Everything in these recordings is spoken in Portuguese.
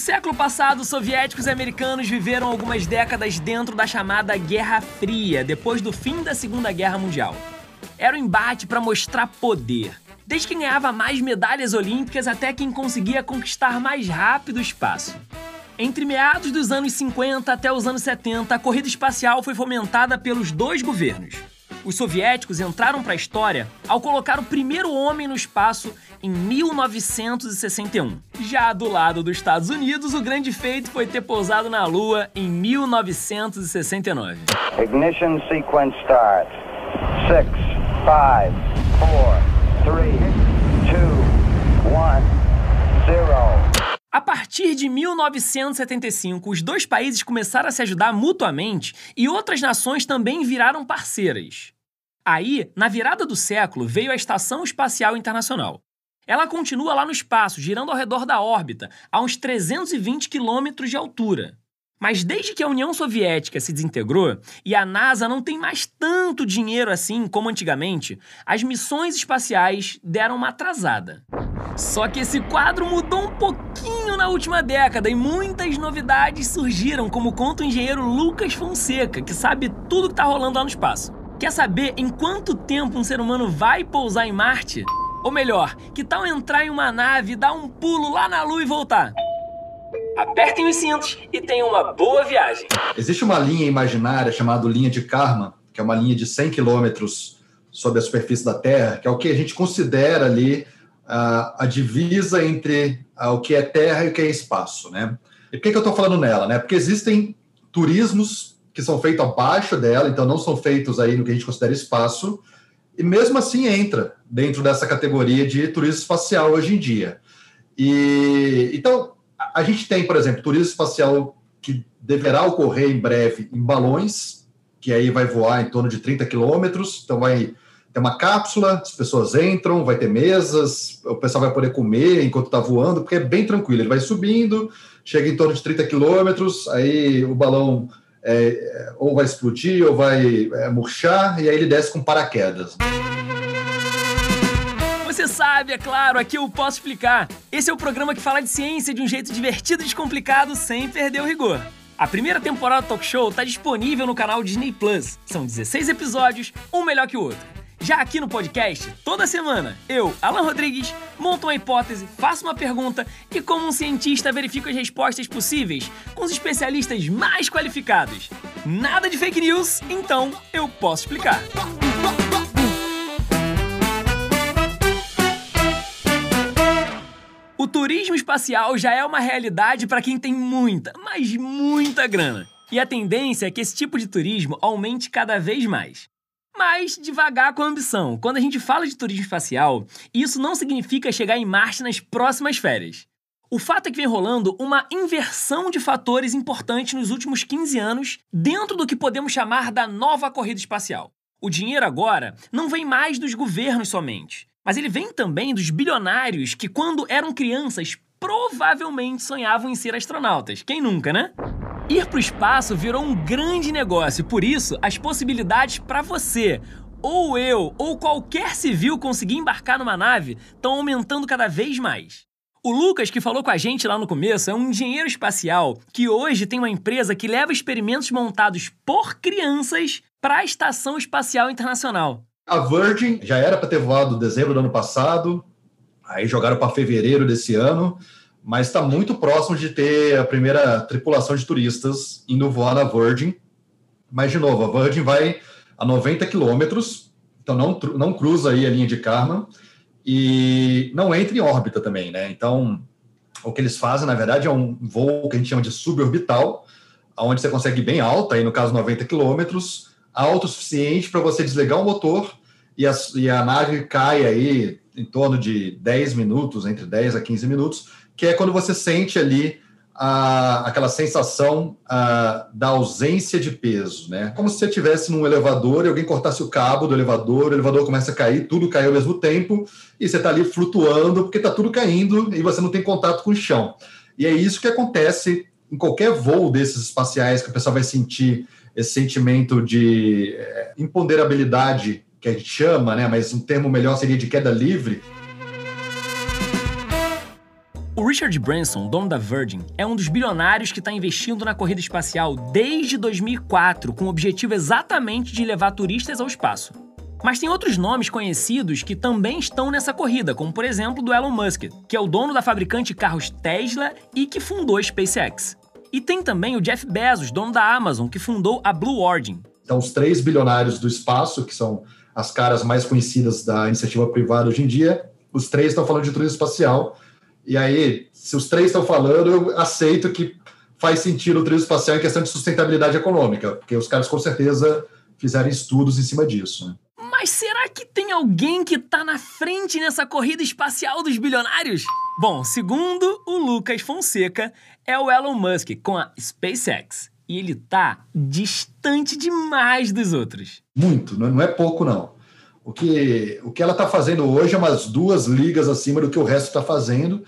século passado, soviéticos e americanos viveram algumas décadas dentro da chamada Guerra Fria, depois do fim da Segunda Guerra Mundial. Era um embate para mostrar poder. Desde quem ganhava mais medalhas olímpicas até quem conseguia conquistar mais rápido o espaço. Entre meados dos anos 50 até os anos 70, a corrida espacial foi fomentada pelos dois governos. Os soviéticos entraram para a história ao colocar o primeiro homem no espaço em 1961. Já do lado dos Estados Unidos, o grande feito foi ter pousado na Lua em 1969. Ignition sequence start. 6, 5, 4, 3, A partir de 1975, os dois países começaram a se ajudar mutuamente e outras nações também viraram parceiras. Aí, na virada do século, veio a Estação Espacial Internacional. Ela continua lá no espaço, girando ao redor da órbita, a uns 320 quilômetros de altura. Mas desde que a União Soviética se desintegrou e a NASA não tem mais tanto dinheiro assim como antigamente, as missões espaciais deram uma atrasada. Só que esse quadro mudou um pouquinho na última década e muitas novidades surgiram, como conta o engenheiro Lucas Fonseca, que sabe tudo que está rolando lá no espaço. Quer saber em quanto tempo um ser humano vai pousar em Marte? Ou melhor, que tal entrar em uma nave, dar um pulo lá na Lua e voltar? Apertem os cintos e tenham uma boa viagem. Existe uma linha imaginária chamada linha de Karma, que é uma linha de 100 quilômetros sobre a superfície da Terra, que é o que a gente considera ali a, a divisa entre o que é terra e o que é espaço, né? E por que, que eu estou falando nela, né? Porque existem turismos que são feitos abaixo dela, então não são feitos aí no que a gente considera espaço, e mesmo assim entra dentro dessa categoria de turismo espacial hoje em dia. E então a gente tem, por exemplo, turismo espacial que deverá ocorrer em breve em balões, que aí vai voar em torno de 30 quilômetros, então vai tem uma cápsula, as pessoas entram, vai ter mesas, o pessoal vai poder comer enquanto está voando, porque é bem tranquilo. Ele vai subindo, chega em torno de 30 quilômetros, aí o balão é, ou vai explodir ou vai é, murchar, e aí ele desce com paraquedas. Sabe, é claro, aqui eu posso explicar. Esse é o programa que fala de ciência de um jeito divertido e descomplicado, sem perder o rigor. A primeira temporada do Talk Show está disponível no canal Disney Plus. São 16 episódios, um melhor que o outro. Já aqui no podcast, toda semana, eu, Alan Rodrigues, monto uma hipótese, faço uma pergunta e, como um cientista, verifico as respostas possíveis com os especialistas mais qualificados. Nada de fake news, então eu posso explicar. Turismo espacial já é uma realidade para quem tem muita, mas muita grana. E a tendência é que esse tipo de turismo aumente cada vez mais mas devagar com a ambição. Quando a gente fala de turismo espacial, isso não significa chegar em Marte nas próximas férias. O fato é que vem rolando uma inversão de fatores importantes nos últimos 15 anos dentro do que podemos chamar da nova corrida espacial. O dinheiro agora não vem mais dos governos somente, mas ele vem também dos bilionários que, quando eram crianças, provavelmente sonhavam em ser astronautas. Quem nunca, né? Ir para o espaço virou um grande negócio, por isso as possibilidades para você, ou eu, ou qualquer civil conseguir embarcar numa nave estão aumentando cada vez mais. O Lucas, que falou com a gente lá no começo, é um engenheiro espacial que hoje tem uma empresa que leva experimentos montados por crianças para a Estação Espacial Internacional. A Virgin já era para ter voado em dezembro do ano passado, aí jogaram para fevereiro desse ano mas está muito próximo de ter a primeira tripulação de turistas indo voar na Virgin. Mas, de novo, a Virgin vai a 90 quilômetros, então não, não cruza aí a linha de Karman e não entra em órbita também, né? Então, o que eles fazem, na verdade, é um voo que a gente chama de suborbital, onde você consegue bem alto, aí no caso 90 quilômetros, alto o suficiente para você desligar o motor e a, e a nave cai aí em torno de 10 minutos, entre 10 a 15 minutos, que é quando você sente ali a, aquela sensação a, da ausência de peso, né? Como se você estivesse num elevador e alguém cortasse o cabo do elevador, o elevador começa a cair, tudo cai ao mesmo tempo, e você está ali flutuando, porque está tudo caindo e você não tem contato com o chão. E é isso que acontece em qualquer voo desses espaciais, que o pessoal vai sentir esse sentimento de é, imponderabilidade, que a gente chama, né? Mas um termo melhor seria de queda livre O Richard Branson, dono da Virgin, é um dos bilionários que está investindo na corrida espacial desde 2004, com o objetivo exatamente de levar turistas ao espaço. Mas tem outros nomes conhecidos que também estão nessa corrida, como por exemplo do Elon Musk, que é o dono da fabricante de carros Tesla e que fundou a SpaceX. E tem também o Jeff Bezos, dono da Amazon, que fundou a Blue Origin. Então, os três bilionários do espaço, que são as caras mais conhecidas da iniciativa privada hoje em dia, os três estão falando de turismo espacial. E aí, se os três estão falando, eu aceito que faz sentido o turismo espacial em questão de sustentabilidade econômica, porque os caras com certeza fizeram estudos em cima disso. Né? Mas será que tem alguém que tá na frente nessa corrida espacial dos bilionários? Bom, segundo o Lucas Fonseca, é o Elon Musk com a SpaceX. E ele tá distante demais dos outros. Muito, não é pouco não. O que, o que ela está fazendo hoje é umas duas ligas acima do que o resto está fazendo.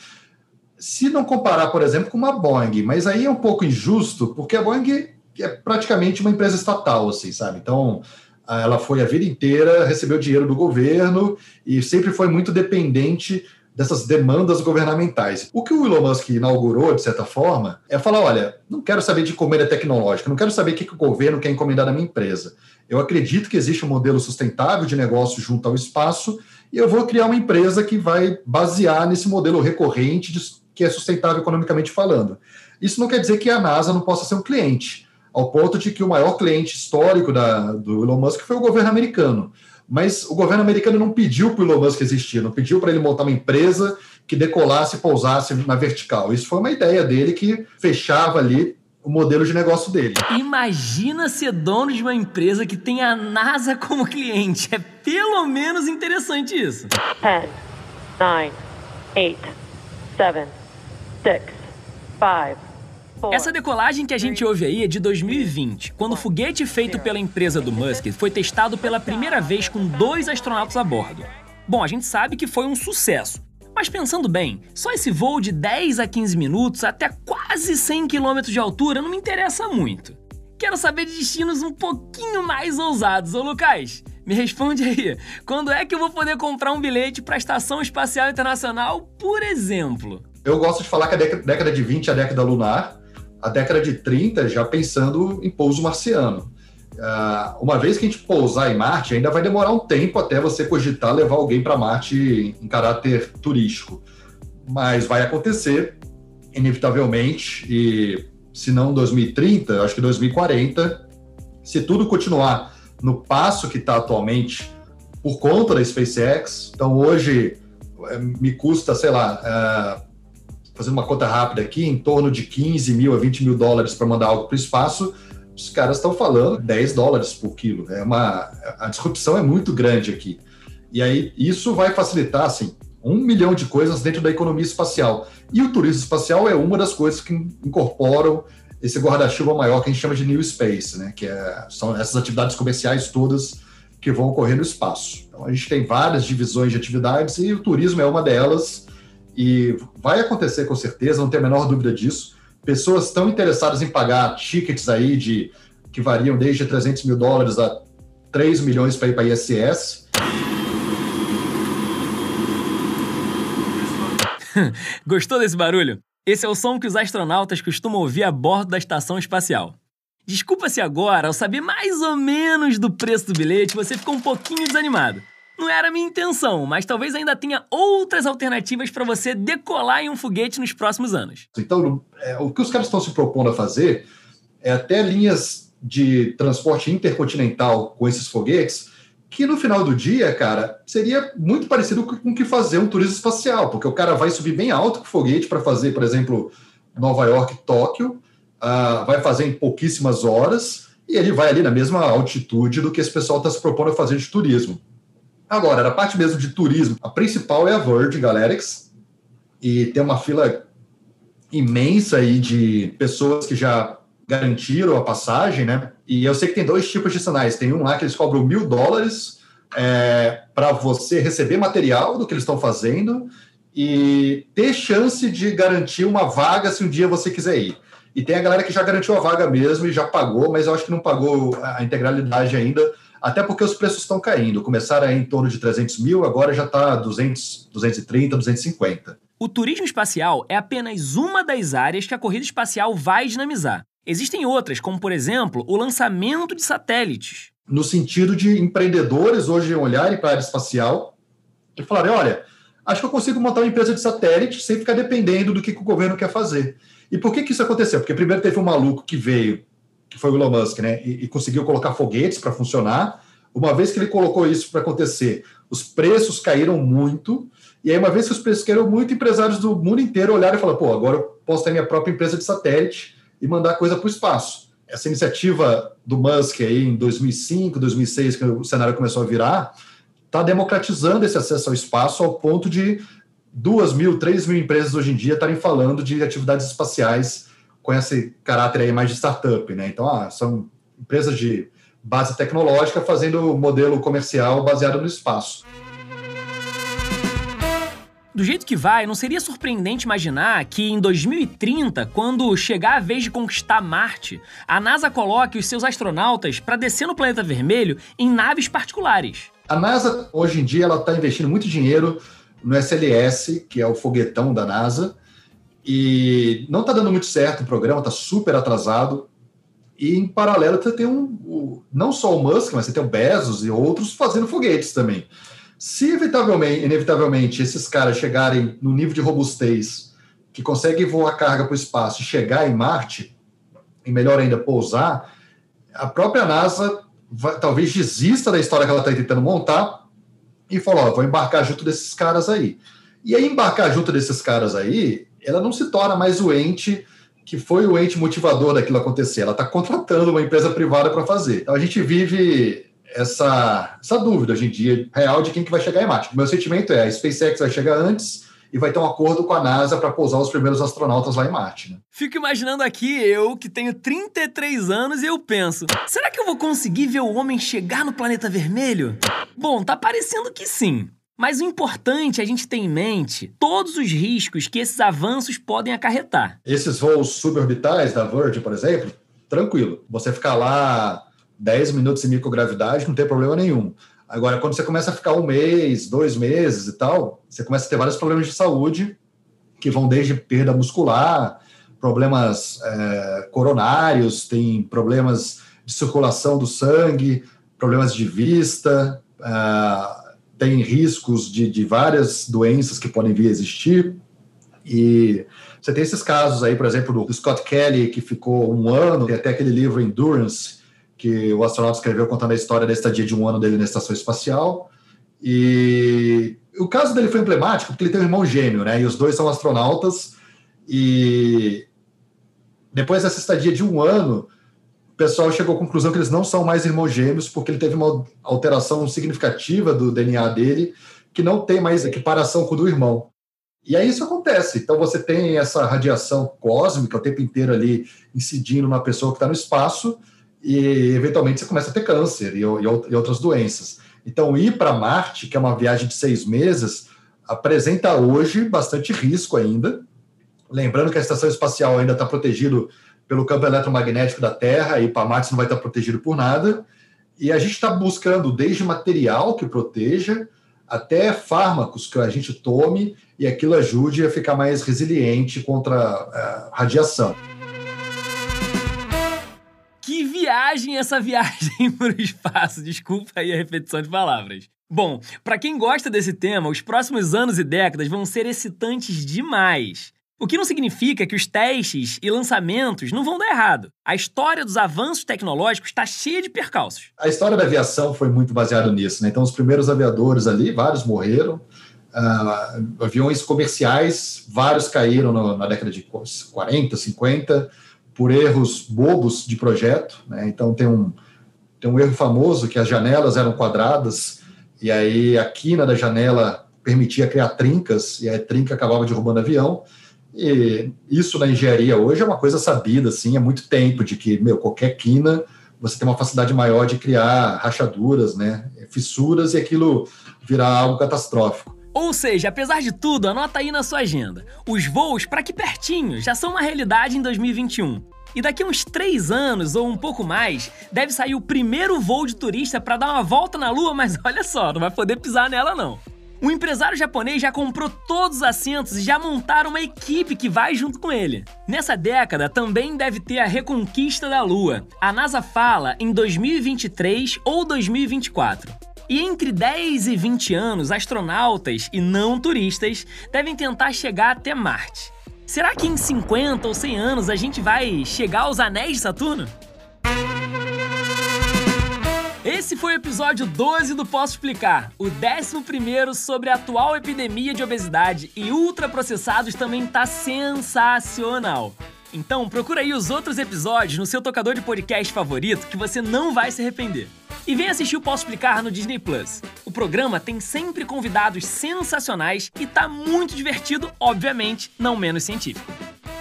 Se não comparar, por exemplo, com uma Boeing, mas aí é um pouco injusto, porque a Boeing é praticamente uma empresa estatal, assim, sabe? Então, ela foi a vida inteira, recebeu dinheiro do governo e sempre foi muito dependente dessas demandas governamentais. O que o Elon Musk inaugurou, de certa forma, é falar: olha, não quero saber de encomenda tecnológica, não quero saber o que, que o governo quer encomendar na minha empresa. Eu acredito que existe um modelo sustentável de negócio junto ao espaço e eu vou criar uma empresa que vai basear nesse modelo recorrente de, que é sustentável economicamente falando. Isso não quer dizer que a NASA não possa ser um cliente ao ponto de que o maior cliente histórico da, do Elon Musk foi o governo americano. Mas o governo americano não pediu para o Elon Musk existir, não pediu para ele montar uma empresa que decolasse e pousasse na vertical. Isso foi uma ideia dele que fechava ali o modelo de negócio dele. Imagina ser dono de uma empresa que tem a NASA como cliente. É pelo menos interessante isso. 10, 9, 8, 7, 6, 5, essa decolagem que a gente ouve aí é de 2020, quando o foguete feito pela empresa do Musk foi testado pela primeira vez com dois astronautas a bordo. Bom, a gente sabe que foi um sucesso. Mas pensando bem, só esse voo de 10 a 15 minutos até quase 100 km de altura não me interessa muito. Quero saber de destinos um pouquinho mais ousados, ô Lucas. Me responde aí, quando é que eu vou poder comprar um bilhete para a Estação Espacial Internacional, por exemplo? Eu gosto de falar que a década de 20 é a década lunar, a década de 30 já pensando em pouso marciano. Uh, uma vez que a gente pousar em Marte, ainda vai demorar um tempo até você cogitar levar alguém para Marte em caráter turístico. Mas vai acontecer, inevitavelmente, e se não 2030, acho que 2040, se tudo continuar no passo que está atualmente, por conta da SpaceX. Então, hoje, eh, me custa, sei lá, uh, fazendo uma conta rápida aqui, em torno de 15 mil a 20 mil dólares para mandar algo para o espaço, os caras estão falando 10 dólares por quilo. É uma, a disrupção é muito grande aqui. E aí isso vai facilitar, assim, um milhão de coisas dentro da economia espacial. E o turismo espacial é uma das coisas que incorporam esse guarda-chuva maior que a gente chama de New Space, né? que é, são essas atividades comerciais todas que vão ocorrer no espaço. Então, a gente tem várias divisões de atividades e o turismo é uma delas. E vai acontecer com certeza, não tenho a menor dúvida disso. Pessoas estão interessadas em pagar tickets aí de que variam desde 300 mil dólares a 3 milhões para ir para ISS. Gostou desse barulho? Esse é o som que os astronautas costumam ouvir a bordo da estação espacial. Desculpa se agora, ao saber mais ou menos do preço do bilhete, você ficou um pouquinho desanimado. Não era minha intenção, mas talvez ainda tenha outras alternativas para você decolar em um foguete nos próximos anos. Então, é, o que os caras estão se propondo a fazer é até linhas de transporte intercontinental com esses foguetes, que no final do dia, cara, seria muito parecido com o que fazer um turismo espacial, porque o cara vai subir bem alto com o foguete para fazer, por exemplo, Nova York, Tóquio, uh, vai fazer em pouquíssimas horas, e ele vai ali na mesma altitude do que esse pessoal está se propondo a fazer de turismo. Agora, a parte mesmo de turismo, a principal é a Virgin Galactic, e tem uma fila imensa aí de pessoas que já garantiram a passagem, né? E eu sei que tem dois tipos de sinais. Tem um lá que eles cobram mil dólares é, para você receber material do que eles estão fazendo e ter chance de garantir uma vaga se um dia você quiser ir. E tem a galera que já garantiu a vaga mesmo e já pagou, mas eu acho que não pagou a integralidade ainda, até porque os preços estão caindo. Começaram em torno de 300 mil, agora já está 200, 230, 250. o turismo espacial é apenas uma das áreas que a corrida espacial vai dinamizar. Existem outras, como por exemplo o lançamento de satélites. No sentido de empreendedores hoje olharem para a área espacial e falarem: olha, acho que eu consigo montar uma empresa de satélite sem ficar dependendo do que, que o governo quer fazer. E por que, que isso aconteceu? Porque primeiro teve um maluco que veio, que foi o Elon Musk, né, e, e conseguiu colocar foguetes para funcionar. Uma vez que ele colocou isso para acontecer, os preços caíram muito. E aí, uma vez que os preços caíram muito, empresários do mundo inteiro olharam e falaram: pô, agora eu posso ter minha própria empresa de satélite e mandar coisa para o espaço. Essa iniciativa do Musk aí em 2005, 2006, que o cenário começou a virar, está democratizando esse acesso ao espaço ao ponto de duas mil, três mil empresas hoje em dia estarem falando de atividades espaciais com esse caráter aí mais de startup, né? Então, ah, são empresas de base tecnológica fazendo modelo comercial baseado no espaço. Do jeito que vai, não seria surpreendente imaginar que em 2030, quando chegar a vez de conquistar Marte, a NASA coloque os seus astronautas para descer no planeta vermelho em naves particulares. A NASA, hoje em dia, ela está investindo muito dinheiro no SLS, que é o foguetão da NASA, e não está dando muito certo o programa, está super atrasado. E em paralelo você tem um, não só o Musk, mas você tem o Bezos e outros fazendo foguetes também. Se inevitavelmente, inevitavelmente esses caras chegarem no nível de robustez que conseguem voar carga para o espaço e chegar em Marte, e melhor ainda, pousar, a própria NASA vai, talvez desista da história que ela está tentando montar e falou: ó, vou embarcar junto desses caras aí. E aí, embarcar junto desses caras aí, ela não se torna mais o ente que foi o ente motivador daquilo acontecer. Ela está contratando uma empresa privada para fazer. Então a gente vive essa, essa dúvida hoje em dia real de quem que vai chegar em Marte. O meu sentimento é a SpaceX vai chegar antes e vai ter um acordo com a NASA para pousar os primeiros astronautas lá em Marte. Né? Fico imaginando aqui eu, que tenho 33 anos, e eu penso: será que eu vou conseguir ver o homem chegar no planeta vermelho? Bom, tá parecendo que sim. Mas o importante é a gente ter em mente todos os riscos que esses avanços podem acarretar. Esses voos suborbitais da Virgin, por exemplo, tranquilo. Você ficar lá 10 minutos em microgravidade, não tem problema nenhum. Agora, quando você começa a ficar um mês, dois meses e tal, você começa a ter vários problemas de saúde, que vão desde perda muscular, problemas é, coronários, tem problemas de circulação do sangue, problemas de vista, é, tem riscos de, de várias doenças que podem vir a existir. E você tem esses casos aí, por exemplo, do Scott Kelly, que ficou um ano, tem até aquele livro Endurance, que o astronauta escreveu contando a história da estadia de um ano dele na estação espacial. E o caso dele foi emblemático porque ele tem um irmão gêmeo, né? E os dois são astronautas. E depois dessa estadia de um ano, pessoal chegou à conclusão que eles não são mais irmãos gêmeos porque ele teve uma alteração significativa do DNA dele que não tem mais equiparação com o do irmão. E aí isso acontece. Então você tem essa radiação cósmica o tempo inteiro ali incidindo na pessoa que está no espaço e eventualmente você começa a ter câncer e, e, outras doenças. Então, ir para Marte, que é uma viagem de seis meses, apresenta hoje bastante risco ainda. Lembrando que a estação espacial ainda está protegido pelo campo eletromagnético da Terra e Marte não vai estar protegido por nada. E a gente está buscando desde material que proteja até fármacos que a gente tome e aquilo ajude a ficar mais resiliente contra a radiação viagem essa viagem para o espaço. Desculpa aí a repetição de palavras. Bom, para quem gosta desse tema, os próximos anos e décadas vão ser excitantes demais. O que não significa que os testes e lançamentos não vão dar errado. A história dos avanços tecnológicos está cheia de percalços. A história da aviação foi muito baseada nisso. Né? Então, os primeiros aviadores ali, vários morreram. Uh, aviões comerciais, vários caíram no, na década de 40, 50 por erros bobos de projeto. Né? Então, tem um, tem um erro famoso que as janelas eram quadradas e aí a quina da janela permitia criar trincas e a trinca acabava derrubando avião. E isso na engenharia hoje é uma coisa sabida, assim, há muito tempo, de que, meu, qualquer quina você tem uma facilidade maior de criar rachaduras, né, fissuras e aquilo virar algo catastrófico. Ou seja, apesar de tudo, anota aí na sua agenda. Os voos para aqui pertinho já são uma realidade em 2021. E daqui uns três anos ou um pouco mais, deve sair o primeiro voo de turista para dar uma volta na Lua, mas olha só, não vai poder pisar nela não. O empresário japonês já comprou todos os assentos e já montaram uma equipe que vai junto com ele. Nessa década também deve ter a reconquista da Lua. A NASA fala em 2023 ou 2024. E entre 10 e 20 anos, astronautas e não turistas devem tentar chegar até Marte. Será que em 50 ou 100 anos a gente vai chegar aos anéis de Saturno? Esse foi o episódio 12 do Posso Explicar. O 11 sobre a atual epidemia de obesidade e ultraprocessados também tá sensacional. Então procura aí os outros episódios no seu tocador de podcast favorito que você não vai se arrepender. E vem assistir o Posso Explicar no Disney Plus. O programa tem sempre convidados sensacionais e tá muito divertido, obviamente, não menos científico.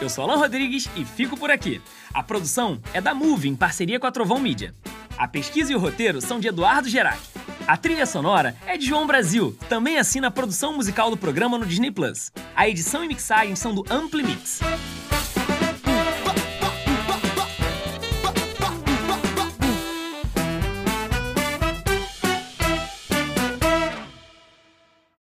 Eu sou Alan Rodrigues e fico por aqui. A produção é da Move em parceria com a Trovão Mídia. A pesquisa e o roteiro são de Eduardo Gerac. A trilha sonora é de João Brasil, também assina a produção musical do programa no Disney Plus. A edição e mixagem são do Ampli Mix.